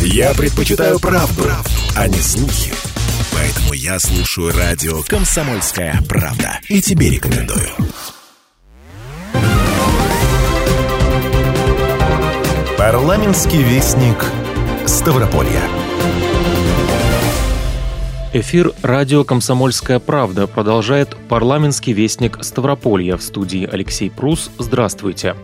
Я предпочитаю правду, а не слухи. Поэтому я слушаю радио «Комсомольская правда». И тебе рекомендую. Парламентский вестник Ставрополья. Эфир радио «Комсомольская правда» продолжает парламентский вестник Ставрополья в студии Алексей Прус. Здравствуйте.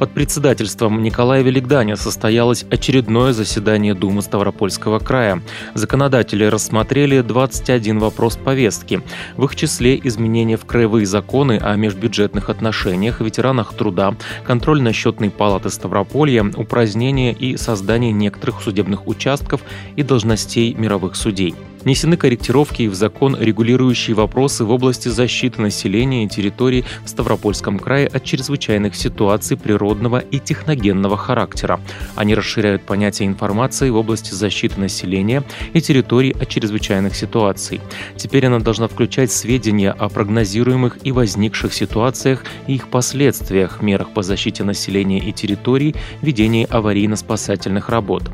Под председательством Николая Великданя состоялось очередное заседание Думы Ставропольского края. Законодатели рассмотрели 21 вопрос повестки. В их числе изменения в краевые законы о межбюджетных отношениях, ветеранах труда, контрольно-счетной палаты Ставрополья, упразднение и создание некоторых судебных участков и должностей мировых судей. Внесены корректировки в закон, регулирующие вопросы в области защиты населения и территорий в Ставропольском крае от чрезвычайных ситуаций природного и техногенного характера. Они расширяют понятие информации в области защиты населения и территорий от чрезвычайных ситуаций. Теперь она должна включать сведения о прогнозируемых и возникших ситуациях и их последствиях, мерах по защите населения и территорий, ведении аварийно-спасательных работ.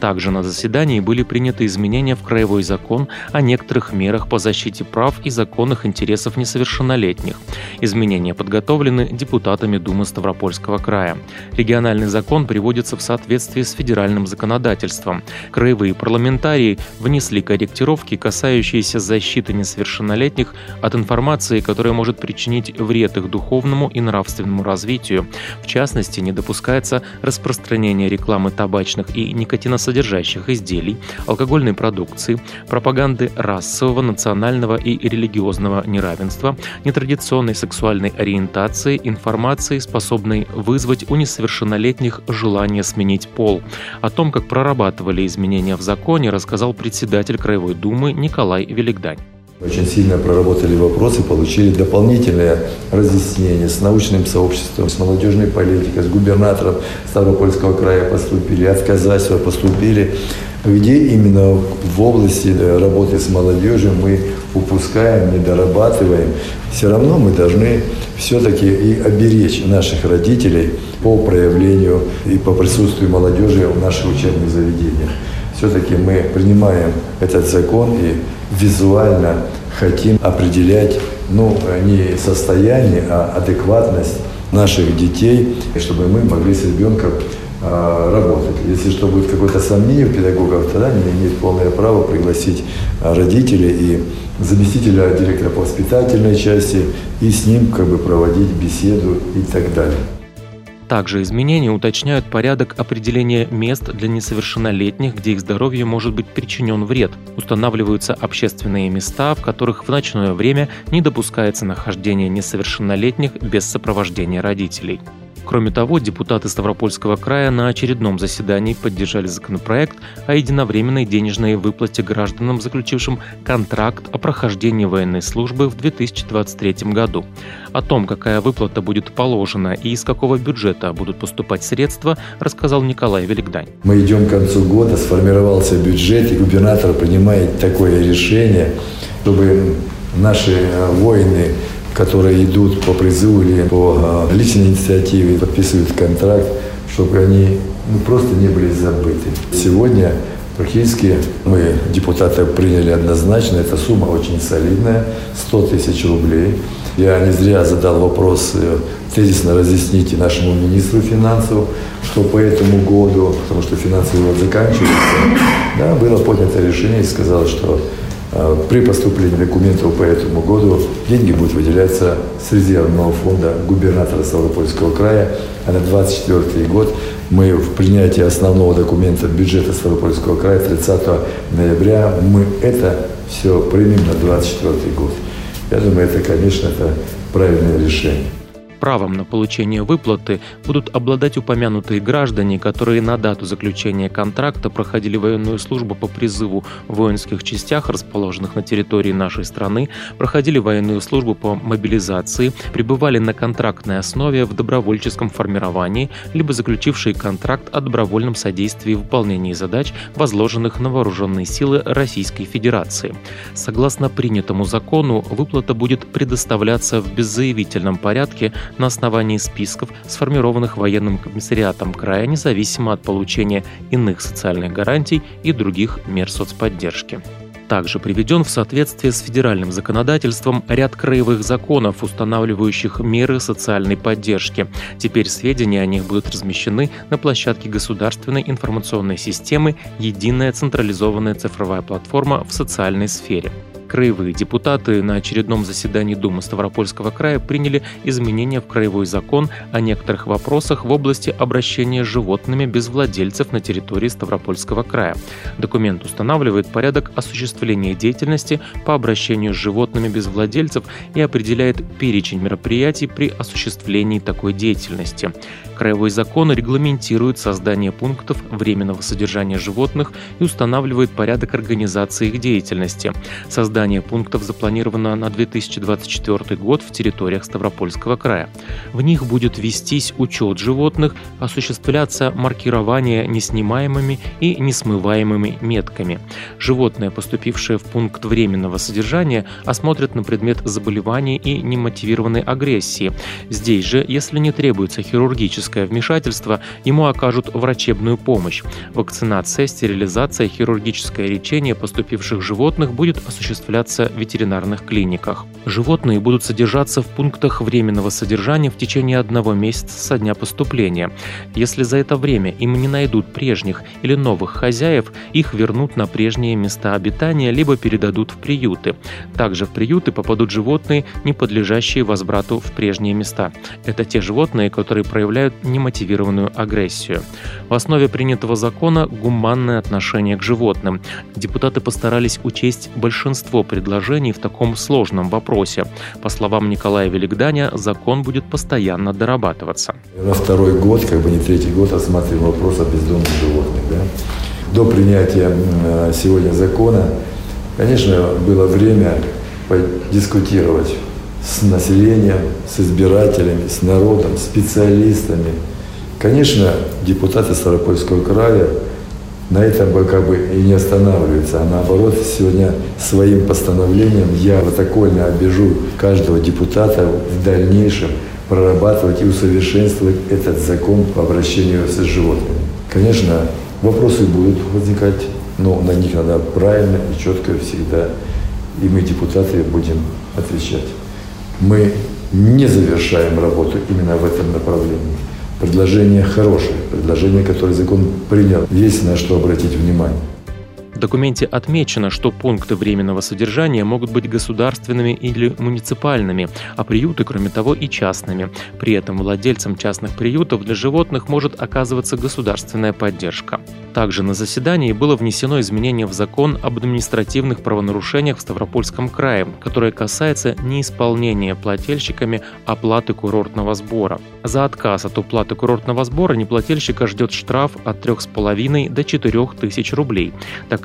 Также на заседании были приняты изменения в Краевой закон о некоторых мерах по защите прав и законных интересов несовершеннолетних. Изменения подготовлены депутатами Думы Ставропольского края. Региональный закон приводится в соответствии с федеральным законодательством. Краевые парламентарии внесли корректировки, касающиеся защиты несовершеннолетних от информации, которая может причинить вред их духовному и нравственному развитию. В частности, не допускается распространение рекламы табачных и никотиносодержащих содержащих изделий, алкогольной продукции, пропаганды расового, национального и религиозного неравенства, нетрадиционной сексуальной ориентации, информации, способной вызвать у несовершеннолетних желание сменить пол. О том, как прорабатывали изменения в законе, рассказал председатель Краевой Думы Николай Великдань. Очень сильно проработали вопросы, получили дополнительное разъяснение с научным сообществом, с молодежной политикой, с губернатором Ставропольского края поступили, от Казахства поступили, где именно в области работы с молодежью мы упускаем, не дорабатываем. Все равно мы должны все-таки и оберечь наших родителей по проявлению и по присутствию молодежи в наших учебных заведениях. Все-таки мы принимаем этот закон и визуально хотим определять, ну, не состояние, а адекватность наших детей, чтобы мы могли с ребенком э, работать. Если что будет какое-то сомнение у педагогов, тогда они имеют полное право пригласить родителей и заместителя директора по воспитательной части и с ним как бы проводить беседу и так далее. Также изменения уточняют порядок определения мест для несовершеннолетних, где их здоровью может быть причинен вред. Устанавливаются общественные места, в которых в ночное время не допускается нахождение несовершеннолетних без сопровождения родителей. Кроме того, депутаты Ставропольского края на очередном заседании поддержали законопроект о единовременной денежной выплате гражданам, заключившим контракт о прохождении военной службы в 2023 году. О том, какая выплата будет положена и из какого бюджета будут поступать средства, рассказал Николай Великдань. Мы идем к концу года, сформировался бюджет, и губернатор принимает такое решение, чтобы наши э, воины которые идут по призыву или по а, личной инициативе, подписывают контракт, чтобы они ну, просто не были забыты. Сегодня практически мы, депутаты, приняли однозначно, эта сумма очень солидная, 100 тысяч рублей. Я не зря задал вопрос, э, тезисно разъясните нашему министру финансов, что по этому году, потому что финансовый год заканчивается, да, было поднято решение и сказал, что при поступлении документов по этому году деньги будут выделяться с резервного фонда губернатора Ставропольского края, а на 2024 год мы в принятии основного документа бюджета Ставропольского края 30 ноября мы это все примем на 2024 год. Я думаю, это, конечно, это правильное решение. Правом на получение выплаты будут обладать упомянутые граждане, которые на дату заключения контракта проходили военную службу по призыву в воинских частях, расположенных на территории нашей страны, проходили военную службу по мобилизации, пребывали на контрактной основе в добровольческом формировании, либо заключившие контракт о добровольном содействии в выполнении задач, возложенных на вооруженные силы Российской Федерации. Согласно принятому закону, выплата будет предоставляться в беззаявительном порядке на основании списков, сформированных военным комиссариатом края, независимо от получения иных социальных гарантий и других мер соцподдержки также приведен в соответствие с федеральным законодательством ряд краевых законов, устанавливающих меры социальной поддержки. Теперь сведения о них будут размещены на площадке государственной информационной системы «Единая централизованная цифровая платформа в социальной сфере». Краевые депутаты на очередном заседании Думы Ставропольского края приняли изменения в краевой закон о некоторых вопросах в области обращения животными без владельцев на территории Ставропольского края. Документ устанавливает порядок осуществления деятельности по обращению с животными без владельцев и определяет перечень мероприятий при осуществлении такой деятельности. Краевой закон регламентирует создание пунктов временного содержания животных и устанавливает порядок организации их деятельности. Создание пунктов запланировано на 2024 год в территориях Ставропольского края. В них будет вестись учет животных, осуществляться маркирование неснимаемыми и несмываемыми метками. Животное, поступившее в пункт временного содержания, осмотрят на предмет заболеваний и немотивированной агрессии. Здесь же, если не требуется хирургическое вмешательство, ему окажут врачебную помощь. Вакцинация, стерилизация, хирургическое лечение поступивших животных будет осуществляться в ветеринарных клиниках. Животные будут содержаться в пунктах временного содержания в течение одного месяца со дня поступления. Если за это время им не найдут прежних или новых хозяев, их вернут на прежние места обитания либо передадут в приюты. Также в приюты попадут животные, не подлежащие возврату в прежние места. Это те животные, которые проявляют немотивированную агрессию. В основе принятого закона – гуманное отношение к животным. Депутаты постарались учесть большинство предложений в таком сложном вопросе. По словам Николая Великданя, закон будет постоянно дорабатываться. На второй год, как бы не третий год, рассматриваем вопрос о бездомных животных. Да? До принятия сегодня закона, конечно, было время подискутировать с населением, с избирателями, с народом, специалистами. Конечно, депутаты Ставропольского края на этом бы как бы и не останавливаются, а наоборот, сегодня своим постановлением я протокольно обижу каждого депутата в дальнейшем прорабатывать и усовершенствовать этот закон по обращению с животными. Конечно, вопросы будут возникать, но на них надо правильно и четко всегда, и мы, депутаты, будем отвечать мы не завершаем работу именно в этом направлении. Предложение хорошее, предложение, которое закон принял. Есть на что обратить внимание. В документе отмечено, что пункты временного содержания могут быть государственными или муниципальными, а приюты, кроме того, и частными. При этом владельцам частных приютов для животных может оказываться государственная поддержка. Также на заседании было внесено изменение в закон об административных правонарушениях в Ставропольском крае, которое касается неисполнения плательщиками оплаты курортного сбора. За отказ от уплаты курортного сбора неплательщика ждет штраф от 3,5 до 4 тысяч рублей.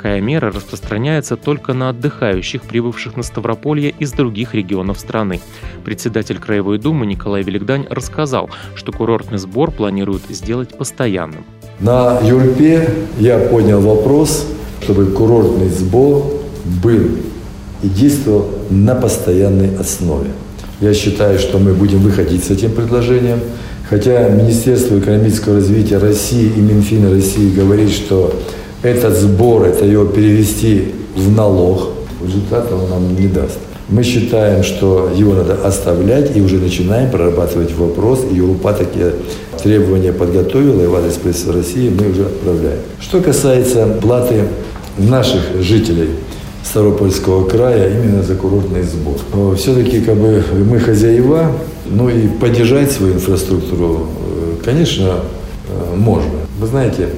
Такая мера распространяется только на отдыхающих, прибывших на Ставрополье из других регионов страны. Председатель Краевой Думы Николай Великдань рассказал, что курортный сбор планируют сделать постоянным. На Юрпе я поднял вопрос, чтобы курортный сбор был и действовал на постоянной основе. Я считаю, что мы будем выходить с этим предложением. Хотя Министерство экономического развития России и Минфин России говорит, что этот сбор, это его перевести в налог, результата он нам не даст. Мы считаем, что его надо оставлять и уже начинаем прорабатывать вопрос. И Европа такие требования подготовила, и в адрес правительства России мы уже отправляем. Что касается платы наших жителей Ставропольского края именно за курортный сбор. Все-таки как бы мы хозяева, ну и поддержать свою инфраструктуру, э, конечно, э, можно. Вы знаете,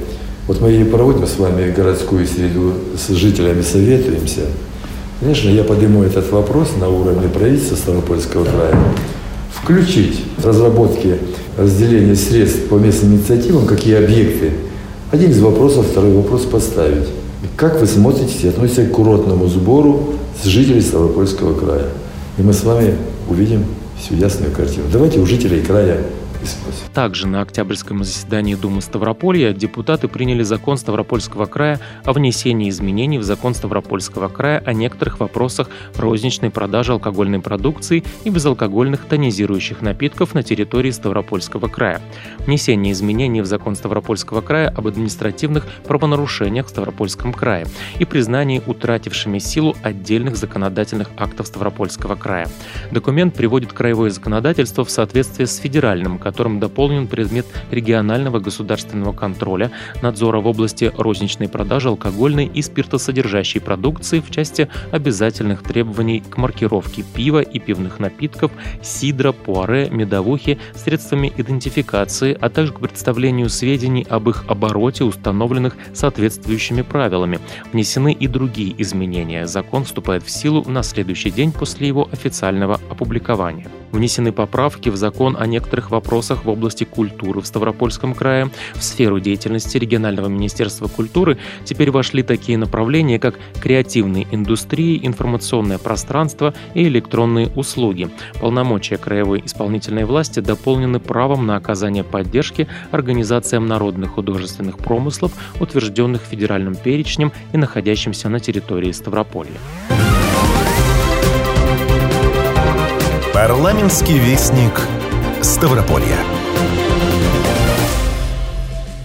вот мы проводим с вами городскую среду, с жителями советуемся – Конечно, я подниму этот вопрос на уровне правительства Ставропольского края. Включить в разработке разделения средств по местным инициативам, какие объекты. Один из вопросов, второй вопрос поставить. Как вы смотритесь и относитесь к курортному сбору с жителей Ставропольского края? И мы с вами увидим всю ясную картину. Давайте у жителей края спросим. Также на октябрьском заседании Думы Ставрополья депутаты приняли закон Ставропольского края о внесении изменений в закон Ставропольского края о некоторых вопросах розничной продажи алкогольной продукции и безалкогольных тонизирующих напитков на территории Ставропольского края. Внесение изменений в закон Ставропольского края об административных правонарушениях в Ставропольском крае и признании утратившими силу отдельных законодательных актов Ставропольского края. Документ приводит краевое законодательство в соответствие с федеральным, которым дополнен предмет регионального государственного контроля, надзора в области розничной продажи алкогольной и спиртосодержащей продукции в части обязательных требований к маркировке пива и пивных напитков, сидра, пуаре, медовухи, средствами идентификации, а также к представлению сведений об их обороте, установленных соответствующими правилами. Внесены и другие изменения. Закон вступает в силу на следующий день после его официального опубликования. Внесены поправки в закон о некоторых вопросах в области культуры в Ставропольском крае. В сферу деятельности регионального министерства культуры теперь вошли такие направления, как креативные индустрии, информационное пространство и электронные услуги. Полномочия краевой исполнительной власти дополнены правом на оказание поддержки организациям народных художественных промыслов, утвержденных федеральным перечнем и находящимся на территории Ставрополья. Парламентский вестник Ставрополья.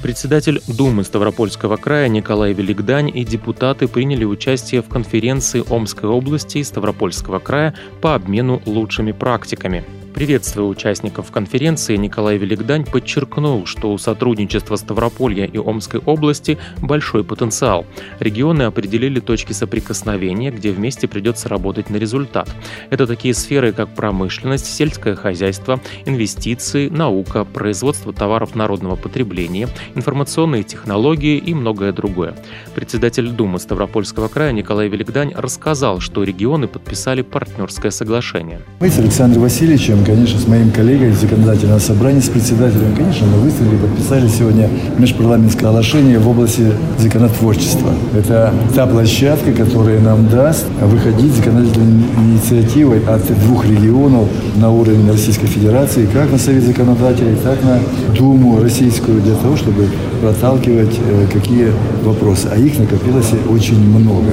Председатель Думы Ставропольского края Николай Великдань и депутаты приняли участие в конференции Омской области и Ставропольского края по обмену лучшими практиками. Приветствуя участников конференции, Николай Великдань подчеркнул, что у сотрудничества Ставрополья и Омской области большой потенциал. Регионы определили точки соприкосновения, где вместе придется работать на результат. Это такие сферы, как промышленность, сельское хозяйство, инвестиции, наука, производство товаров народного потребления, информационные технологии и многое другое. Председатель Думы Ставропольского края Николай Великдань рассказал, что регионы подписали партнерское соглашение. Мы с Александром Васильевичем конечно, с моим коллегой из законодательного собрания, с председателем, конечно, мы выставили, подписали сегодня межпарламентское соглашение в области законотворчества. Это та площадка, которая нам даст выходить законодательной инициативой от двух регионов на уровень Российской Федерации, как на Совет законодателей, так на Думу российскую, для того, чтобы проталкивать э, какие вопросы. А их накопилось очень много.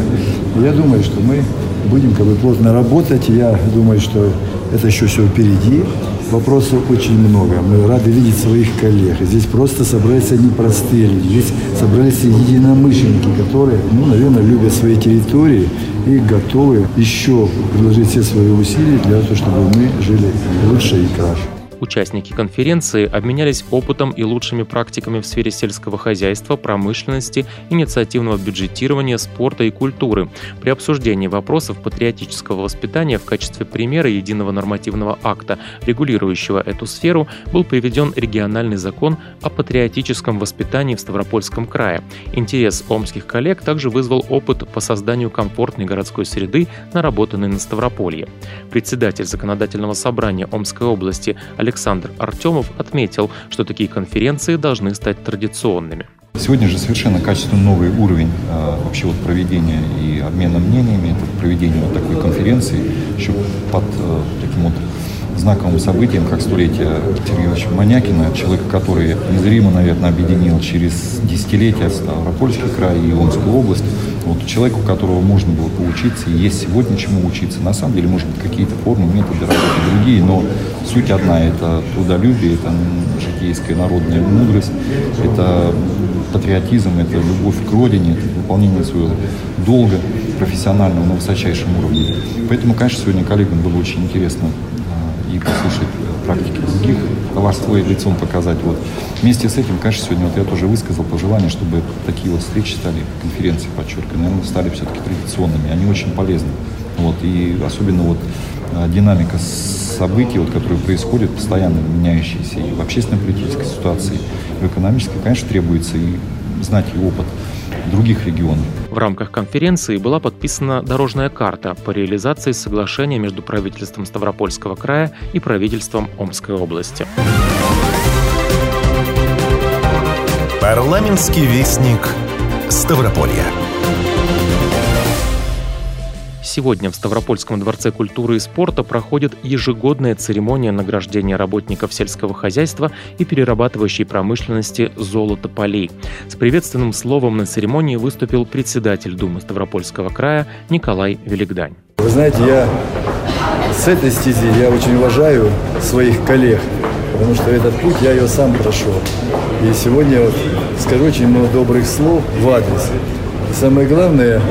Я думаю, что мы будем как бы плотно работать. Я думаю, что это еще все впереди. Вопросов очень много. Мы рады видеть своих коллег. Здесь просто собрались одни простые люди. Здесь собрались единомышленники, которые, ну, наверное, любят свои территории и готовы еще приложить все свои усилия для того, чтобы мы жили лучше и краше. Участники конференции обменялись опытом и лучшими практиками в сфере сельского хозяйства, промышленности, инициативного бюджетирования, спорта и культуры. При обсуждении вопросов патриотического воспитания в качестве примера единого нормативного акта, регулирующего эту сферу, был приведен региональный закон о патриотическом воспитании в Ставропольском крае. Интерес омских коллег также вызвал опыт по созданию комфортной городской среды, наработанной на Ставрополье. Председатель законодательного собрания Омской области Александр Артемов отметил, что такие конференции должны стать традиционными. Сегодня же совершенно качественно новый уровень э, вообще вот проведения и обмена мнениями, это проведение вот такой конференции, еще под э, таким вот знаковым событием, как столетие Ивановича Манякина, человека, который незримо, наверное, объединил через десятилетия Ставропольский край и Омскую область. Вот человеку, у которого можно было поучиться, есть сегодня чему учиться. На самом деле, может быть, какие-то формы, методы работы другие, но суть одна – это трудолюбие, это житейская народная мудрость, это патриотизм, это любовь к родине, это выполнение своего долга профессионального на высочайшем уровне. Поэтому, конечно, сегодня коллегам было очень интересно и послушать практики других, товар свой лицом показать. Вот. Вместе с этим, конечно, сегодня вот я тоже высказал пожелание, чтобы такие вот встречи стали, конференции, подчеркиваю, наверное, стали все-таки традиционными. Они очень полезны. Вот. И особенно вот а, динамика событий, вот, которые происходят, постоянно меняющиеся и в общественно-политической ситуации, и в экономической, конечно, требуется и знать и опыт других регионов. В рамках конференции была подписана дорожная карта по реализации соглашения между правительством Ставропольского края и правительством Омской области. Парламентский вестник Ставрополья. Сегодня в Ставропольском дворце культуры и спорта проходит ежегодная церемония награждения работников сельского хозяйства и перерабатывающей промышленности золота полей. С приветственным словом на церемонии выступил председатель Думы Ставропольского края Николай Великдань. Вы знаете, я с этой стези я очень уважаю своих коллег, потому что этот путь я ее сам прошел. И сегодня вот скажу очень много добрых слов в адрес. И самое главное,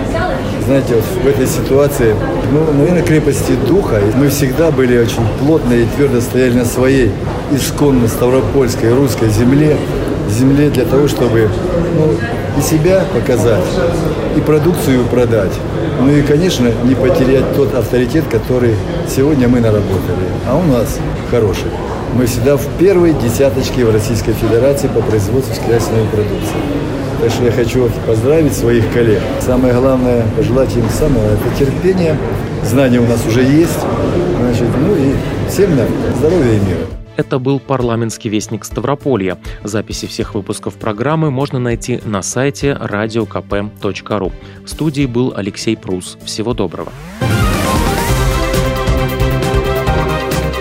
знаете, в этой ситуации, ну, наверное, крепости духа. Мы всегда были очень плотно и твердо стояли на своей исконно ставропольской русской земле, земле для того, чтобы ну, и себя показать, и продукцию продать. Ну и, конечно, не потерять тот авторитет, который сегодня мы наработали. А у нас хороший. Мы всегда в первой десяточке в Российской Федерации по производству хозяйственной продукции. Так что я хочу поздравить своих коллег. Самое главное, пожелать им самого это терпения. Знания у нас уже есть. Значит, ну и всем нам здоровья и мира. Это был парламентский вестник Ставрополья. Записи всех выпусков программы можно найти на сайте radiokp.ru. В студии был Алексей Прус. Всего доброго.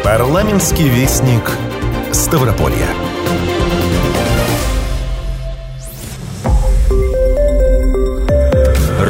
Парламентский вестник Ставрополья.